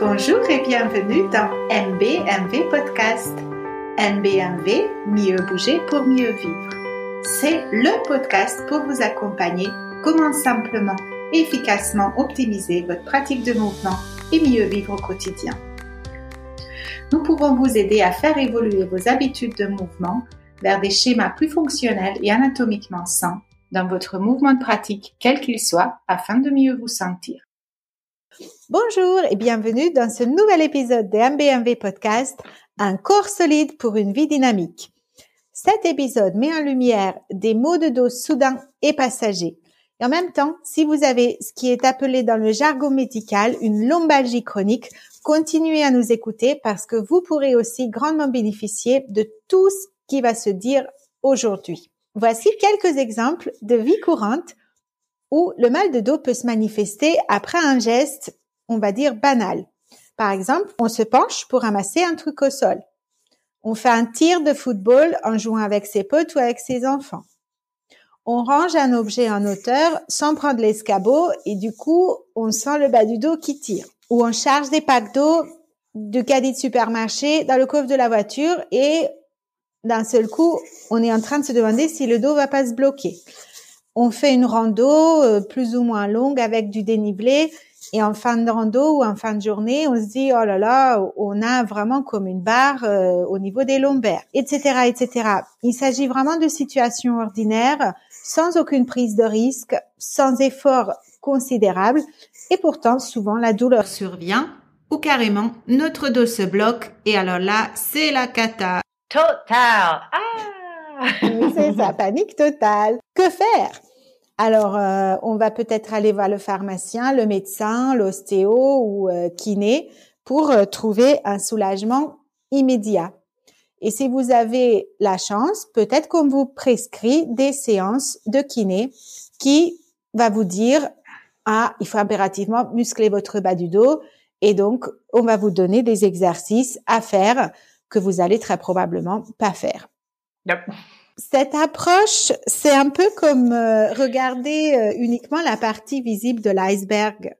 Bonjour et bienvenue dans MBMV Podcast. MBMV, mieux bouger pour mieux vivre. C'est le podcast pour vous accompagner comment simplement et efficacement optimiser votre pratique de mouvement et mieux vivre au quotidien. Nous pouvons vous aider à faire évoluer vos habitudes de mouvement vers des schémas plus fonctionnels et anatomiquement sains dans votre mouvement de pratique, quel qu'il soit, afin de mieux vous sentir. Bonjour et bienvenue dans ce nouvel épisode de MBMV Podcast, un corps solide pour une vie dynamique. Cet épisode met en lumière des maux de dos soudains et passagers. Et en même temps, si vous avez ce qui est appelé dans le jargon médical une lombalgie chronique, continuez à nous écouter parce que vous pourrez aussi grandement bénéficier de tout ce qui va se dire aujourd'hui. Voici quelques exemples de vie courante où le mal de dos peut se manifester après un geste, on va dire, banal. Par exemple, on se penche pour ramasser un truc au sol. On fait un tir de football en jouant avec ses potes ou avec ses enfants. On range un objet en hauteur sans prendre l'escabeau et du coup, on sent le bas du dos qui tire. Ou on charge des packs d'eau du caddie de supermarché dans le coffre de la voiture et d'un seul coup, on est en train de se demander si le dos va pas se bloquer on fait une rando euh, plus ou moins longue avec du dénivelé et en fin de rando ou en fin de journée, on se dit oh là là, on a vraiment comme une barre euh, au niveau des lombaires, etc., etc. Il s'agit vraiment de situations ordinaires, sans aucune prise de risque, sans effort considérable, et pourtant souvent la douleur survient ou carrément notre dos se bloque et alors là c'est la cata. Total. Ah c'est ça, panique totale. Que faire? Alors, euh, on va peut-être aller voir le pharmacien, le médecin, l'ostéo ou euh, kiné pour euh, trouver un soulagement immédiat. Et si vous avez la chance, peut-être qu'on vous prescrit des séances de kiné qui va vous dire, ah, il faut impérativement muscler votre bas du dos. Et donc, on va vous donner des exercices à faire que vous allez très probablement pas faire. Cette approche, c'est un peu comme euh, regarder euh, uniquement la partie visible de l'iceberg.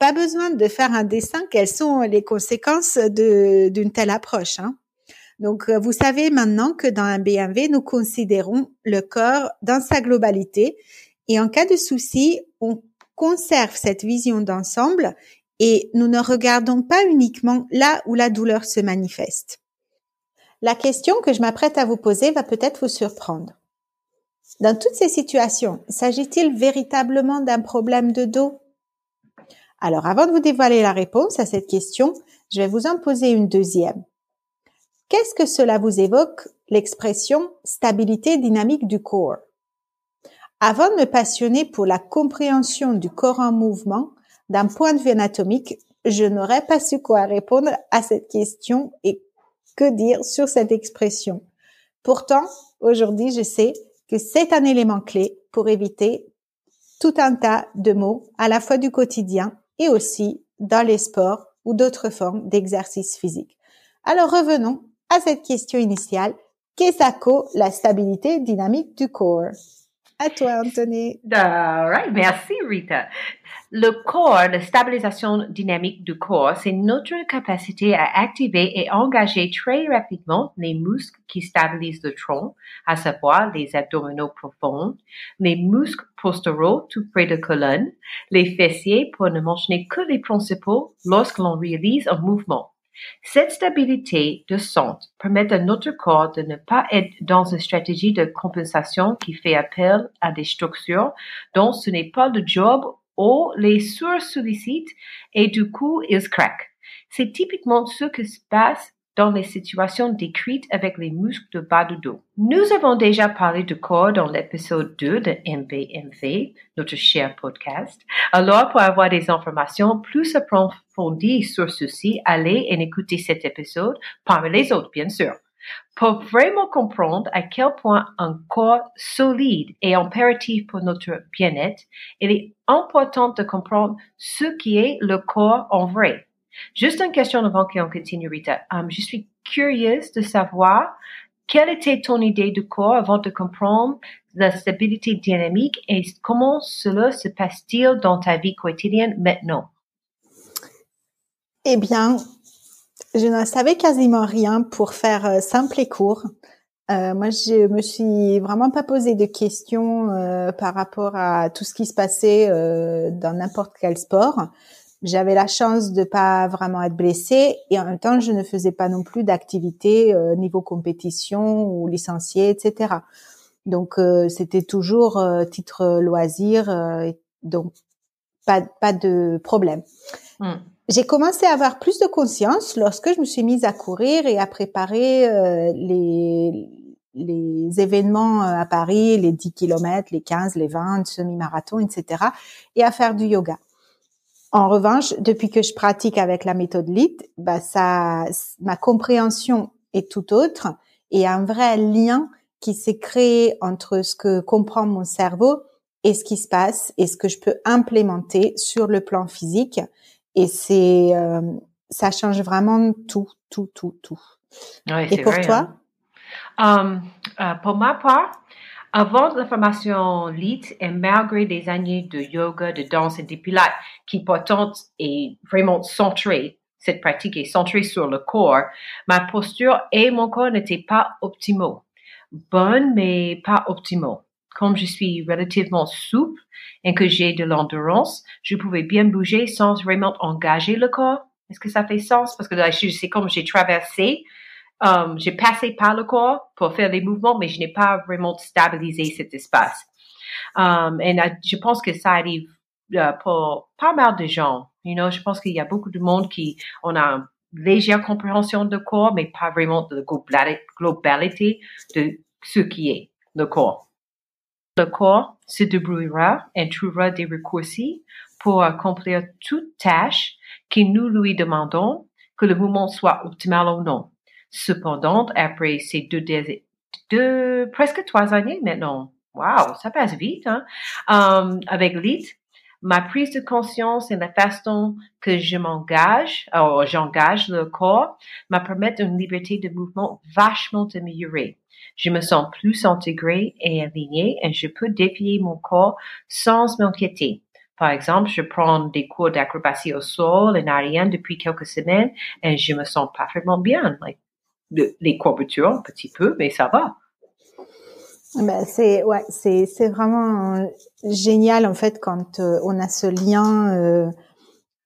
Pas besoin de faire un dessin. Quelles sont les conséquences d'une telle approche hein? Donc, euh, vous savez maintenant que dans un BMW, nous considérons le corps dans sa globalité et en cas de souci, on conserve cette vision d'ensemble et nous ne regardons pas uniquement là où la douleur se manifeste. La question que je m'apprête à vous poser va peut-être vous surprendre. Dans toutes ces situations, s'agit-il véritablement d'un problème de dos? Alors avant de vous dévoiler la réponse à cette question, je vais vous en poser une deuxième. Qu'est-ce que cela vous évoque l'expression stabilité dynamique du corps? Avant de me passionner pour la compréhension du corps en mouvement d'un point de vue anatomique, je n'aurais pas su quoi répondre à cette question et que dire sur cette expression Pourtant, aujourd'hui, je sais que c'est un élément clé pour éviter tout un tas de mots à la fois du quotidien et aussi dans les sports ou d'autres formes d'exercice physique. Alors revenons à cette question initiale. Qu'est-ce que la stabilité dynamique du corps? À toi, Anthony. All. Merci, Rita. Le corps, la stabilisation dynamique du corps, c'est notre capacité à activer et engager très rapidement les muscles qui stabilisent le tronc, à savoir les abdominaux profonds, les muscles posturaux tout près de colonne, les fessiers pour ne mentionner que les principaux lorsque l'on réalise un mouvement. Cette stabilité de centre permet à notre corps de ne pas être dans une stratégie de compensation qui fait appel à des structures dont ce n'est pas le job ou les sur-sollicitent et du coup ils craquent. C'est typiquement ce qui se passe dans les situations décrites avec les muscles de bas du dos. Nous avons déjà parlé du corps dans l'épisode 2 de MBMV, notre cher podcast. Alors, pour avoir des informations plus approfondies sur ceci, allez et écoutez cet épisode parmi les autres, bien sûr. Pour vraiment comprendre à quel point un corps solide est impératif pour notre bien-être, il est important de comprendre ce qui est le corps en vrai. Juste une question avant qu'on continue, Rita. Um, je suis curieuse de savoir quelle était ton idée du corps avant de comprendre la stabilité dynamique et comment cela se passe-t-il dans ta vie quotidienne maintenant? Eh bien, je ne savais quasiment rien pour faire euh, simple et court. Euh, moi, je me suis vraiment pas posé de questions euh, par rapport à tout ce qui se passait dans n'importe quel sport. J'avais la chance de pas vraiment être blessée et en même temps, je ne faisais pas non plus d'activité euh, niveau compétition ou licencié, etc. Donc, euh, c'était toujours titre loisir, donc pas pas de problème. Mm. J'ai commencé à avoir plus de conscience lorsque je me suis mise à courir et à préparer euh, les, les événements euh, à Paris, les 10 km, les 15, les 20, semi-marathon, etc. et à faire du yoga. En revanche, depuis que je pratique avec la méthode LIT, bah ça, ma compréhension est tout autre et un vrai lien qui s'est créé entre ce que comprend mon cerveau et ce qui se passe et ce que je peux implémenter sur le plan physique et c'est, euh, ça change vraiment tout, tout, tout, tout. et pour toi? Hein. Um, uh, pour ma part, avant la formation LIT et malgré des années de yoga, de danse et de pilates qui pourtant est vraiment centrée, cette pratique est centrée sur le corps, ma posture et mon corps n'étaient pas optimaux. Bonnes, mais pas optimaux comme je suis relativement souple et que j'ai de l'endurance, je pouvais bien bouger sans vraiment engager le corps. Est-ce que ça fait sens? Parce que là, c'est comme j'ai traversé, um, j'ai passé par le corps pour faire des mouvements, mais je n'ai pas vraiment stabilisé cet espace. Um, et je pense que ça arrive uh, pour pas mal de gens. You know, je pense qu'il y a beaucoup de monde qui on a une légère compréhension du corps, mais pas vraiment de la globalité de ce qui est le corps. Le corps se débrouillera et trouvera des raccourcis pour accomplir toute tâche que nous lui demandons, que le mouvement soit optimal ou non. Cependant, après ces deux, deux presque trois années maintenant, wow, ça passe vite, hein, um, avec l'IT, ma prise de conscience et la façon que je m'engage, ou j'engage le corps, m'a permis une liberté de mouvement vachement améliorée. Je me sens plus intégrée et alignée et je peux défier mon corps sans m'inquiéter. Par exemple, je prends des cours d'acrobatie au sol et aérien depuis quelques semaines et je me sens parfaitement bien. Les courbatures un petit peu, mais ça va. Ben c'est ouais, c'est c'est vraiment génial en fait quand euh, on a ce lien euh,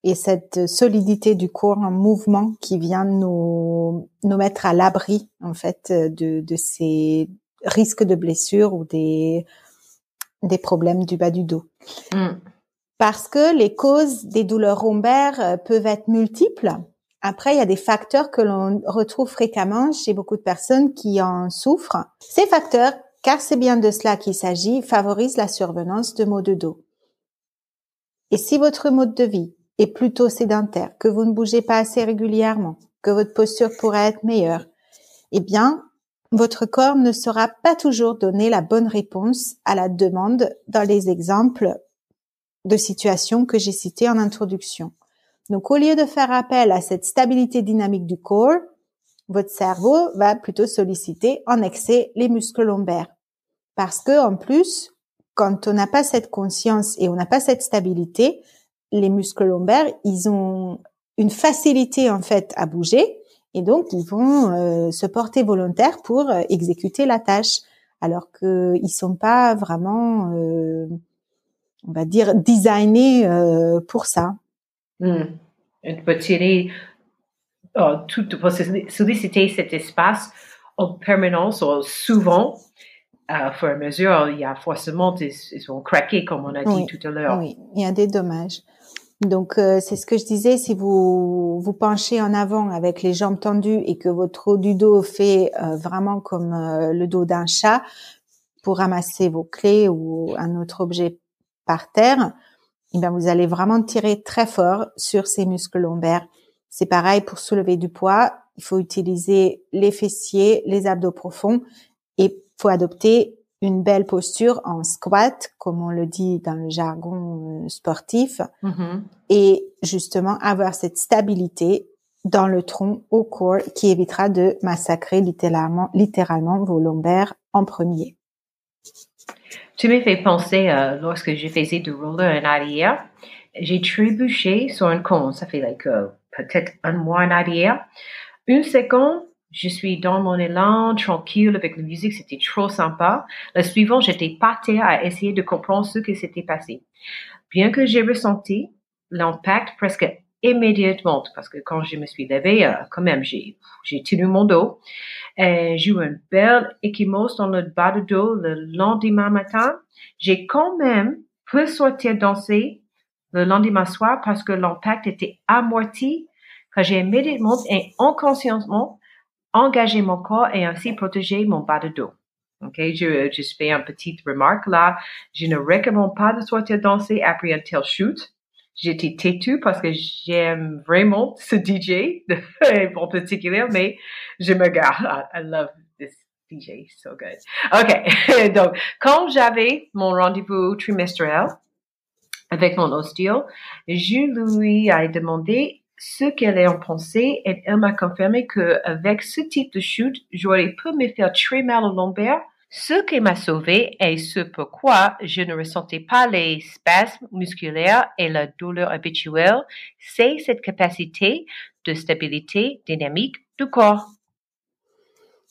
et cette solidité du corps en mouvement qui vient nous nous mettre à l'abri en fait de de ces risques de blessures ou des des problèmes du bas du dos. Mm. Parce que les causes des douleurs lombaires euh, peuvent être multiples. Après, il y a des facteurs que l'on retrouve fréquemment chez beaucoup de personnes qui en souffrent. Ces facteurs, car c'est bien de cela qu'il s'agit, favorisent la survenance de maux de dos. Et si votre mode de vie est plutôt sédentaire, que vous ne bougez pas assez régulièrement, que votre posture pourrait être meilleure, eh bien, votre corps ne saura pas toujours donner la bonne réponse à la demande dans les exemples de situations que j'ai citées en introduction. Donc, au lieu de faire appel à cette stabilité dynamique du corps, votre cerveau va plutôt solliciter en excès les muscles lombaires. Parce que, en plus, quand on n'a pas cette conscience et on n'a pas cette stabilité, les muscles lombaires, ils ont une facilité en fait à bouger et donc ils vont euh, se porter volontaires pour euh, exécuter la tâche, alors qu'ils sont pas vraiment, euh, on va dire, designés pour ça. Hmm. On peut tirer oh, tout, pour solliciter cet espace en permanence ou souvent à fur et à mesure, il y a forcément des, ils vont craquer, comme on a dit tout à l'heure. Oui, il y a des dommages. Donc euh, c'est ce que je disais, si vous vous penchez en avant avec les jambes tendues et que votre haut du dos fait euh, vraiment comme euh, le dos d'un chat pour ramasser vos clés ou un autre objet par terre, eh bien vous allez vraiment tirer très fort sur ces muscles lombaires. C'est pareil pour soulever du poids, il faut utiliser les fessiers, les abdos profonds et faut adopter une belle posture en squat, comme on le dit dans le jargon euh, sportif, mm-hmm. et justement avoir cette stabilité dans le tronc au corps qui évitera de massacrer littéralement, littéralement vos lombaires en premier. Tu m'as fait penser, euh, lorsque je faisais du roller en arrière, j'ai trébuché sur un con, ça fait euh, peut-être un mois en arrière. Une seconde, je suis dans mon élan, tranquille avec la musique, c'était trop sympa. Le suivant, j'étais terre à essayer de comprendre ce qui s'était passé. Bien que j'ai ressenti l'impact presque immédiatement, parce que quand je me suis levée, euh, quand même, j'ai, j'ai tenu mon dos. Et j'ai eu une belle échymose dans le bas de dos le lendemain matin. J'ai quand même pu sortir danser le lendemain soir parce que l'impact était amorti quand j'ai immédiatement et inconsciemment engagé mon corps et ainsi protégé mon bas de dos. OK, je, je fais une petite remarque là. Je ne recommande pas de sortir danser après un tel shoot. J'étais têtue parce que j'aime vraiment ce DJ en particulier, mais je me garde. I, love this DJ, so good. OK, donc quand j'avais mon rendez-vous trimestriel avec mon ostéo, je lui ai demandé ce qu'elle en pensait et elle m'a confirmé que avec ce type de chute, j'aurais pu me faire très mal au lombaire. Ce qui m'a sauvé et ce pourquoi je ne ressentais pas les spasmes musculaires et la douleur habituelle, c'est cette capacité de stabilité dynamique du corps.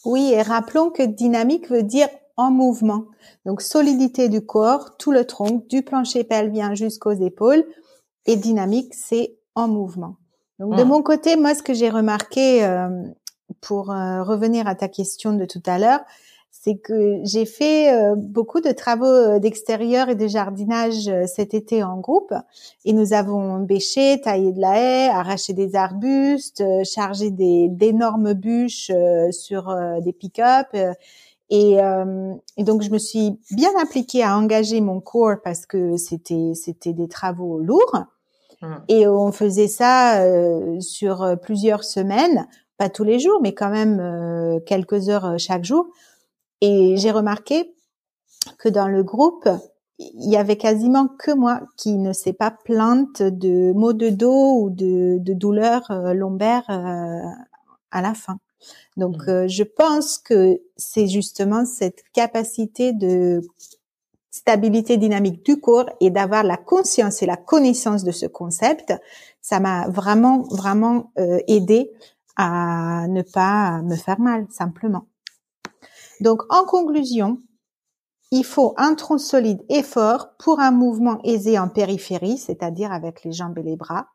Oui, et rappelons que dynamique veut dire en mouvement. Donc solidité du corps, tout le tronc, du plancher pelvien jusqu'aux épaules. Et dynamique, c'est en mouvement. Donc de mmh. mon côté, moi, ce que j'ai remarqué, euh, pour euh, revenir à ta question de tout à l'heure, c'est que j'ai fait euh, beaucoup de travaux d'extérieur et de jardinage cet été en groupe. Et nous avons bêché, taillé de la haie, arraché des arbustes, chargé des d'énormes bûches sur des pick-up. Et, et, donc je me suis bien impliquée à engager mon corps parce que c'était c'était des travaux lourds. Mmh. Et on faisait ça euh, sur euh, plusieurs semaines, pas tous les jours, mais quand même euh, quelques heures chaque jour. Et j'ai remarqué que dans le groupe, il y avait quasiment que moi qui ne s'est pas plainte de maux de dos ou de, de douleurs lombaires à la fin. Donc, mmh. je pense que c'est justement cette capacité de stabilité dynamique du corps et d'avoir la conscience et la connaissance de ce concept, ça m'a vraiment, vraiment euh, aidé à ne pas me faire mal, simplement. Donc, en conclusion, il faut un tronc solide et fort pour un mouvement aisé en périphérie, c'est-à-dire avec les jambes et les bras,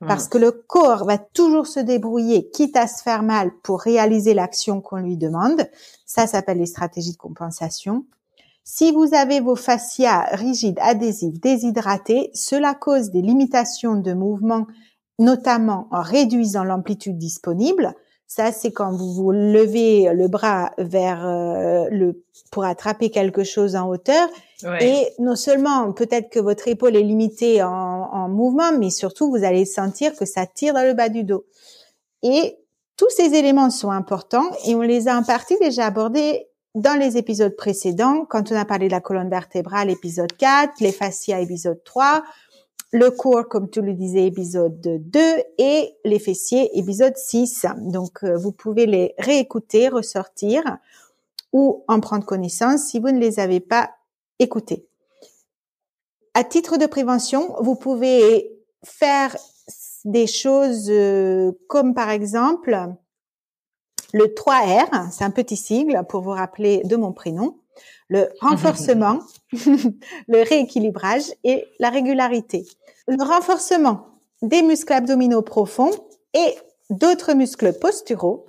mmh. parce que le corps va toujours se débrouiller, quitte à se faire mal pour réaliser l'action qu'on lui demande. Ça s'appelle les stratégies de compensation. Si vous avez vos fascias rigides, adhésifs, déshydratés, cela cause des limitations de mouvement, notamment en réduisant l'amplitude disponible. Ça, c'est quand vous vous levez le bras vers euh, le pour attraper quelque chose en hauteur. Et non seulement peut-être que votre épaule est limitée en, en mouvement, mais surtout vous allez sentir que ça tire dans le bas du dos. Et tous ces éléments sont importants et on les a en partie déjà abordés dans les épisodes précédents, quand on a parlé de la colonne vertébrale, épisode 4, les fascias, épisode 3, le corps, comme tu le disais, épisode 2 et les fessiers, épisode 6. Donc, euh, vous pouvez les réécouter, ressortir ou en prendre connaissance si vous ne les avez pas écoutés. À titre de prévention, vous pouvez faire des choses euh, comme par exemple le 3R, c'est un petit sigle pour vous rappeler de mon prénom. Le renforcement, le rééquilibrage et la régularité. Le renforcement des muscles abdominaux profonds et d'autres muscles posturaux.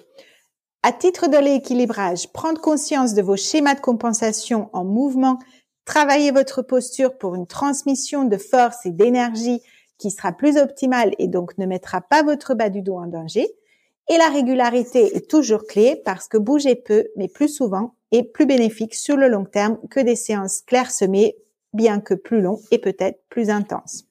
À titre de rééquilibrage, prendre conscience de vos schémas de compensation en mouvement, travailler votre posture pour une transmission de force et d'énergie qui sera plus optimale et donc ne mettra pas votre bas du dos en danger. Et la régularité est toujours clé parce que bouger peu, mais plus souvent, est plus bénéfique sur le long terme que des séances clairsemées, bien que plus longs et peut-être plus intenses.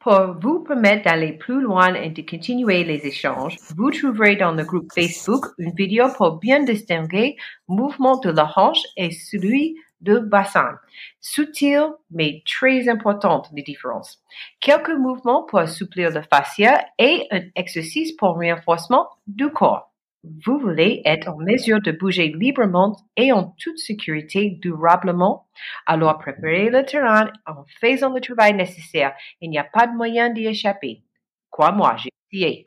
Pour vous permettre d'aller plus loin et de continuer les échanges, vous trouverez dans le groupe Facebook une vidéo pour bien distinguer le mouvement de la hanche et celui de bassin. Subtil, mais très importante, les différences. Quelques mouvements pour assouplir le fascia et un exercice pour renforcement du corps. Vous voulez être en mesure de bouger librement et en toute sécurité durablement, alors préparez le terrain en faisant le travail nécessaire. Il n'y a pas de moyen d'y échapper. Crois-moi, j'ai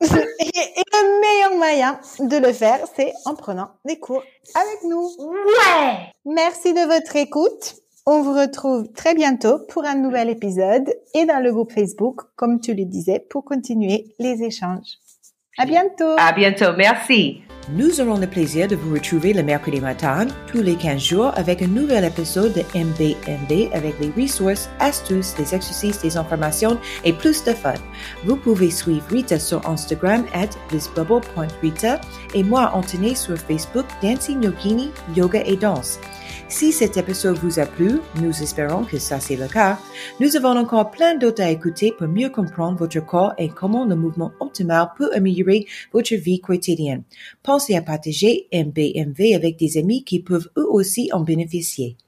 et, et le meilleur moyen de le faire, c'est en prenant des cours avec nous. Ouais! Merci de votre écoute. On vous retrouve très bientôt pour un nouvel épisode et dans le groupe Facebook, comme tu le disais, pour continuer les échanges. À bientôt. À bientôt. Merci. Nous aurons le plaisir de vous retrouver le mercredi matin, tous les 15 jours, avec un nouvel épisode de MBMB avec les ressources, astuces, des exercices, des informations et plus de fun. Vous pouvez suivre Rita sur Instagram at thisbubble.rita et moi, Anthony, sur Facebook, Dancing Yogini, Yoga et Danse. Si cet épisode vous a plu, nous espérons que ça c'est le cas, nous avons encore plein d'autres à écouter pour mieux comprendre votre corps et comment le mouvement optimal peut améliorer votre vie quotidienne. Pensez à partager MBMV avec des amis qui peuvent eux aussi en bénéficier.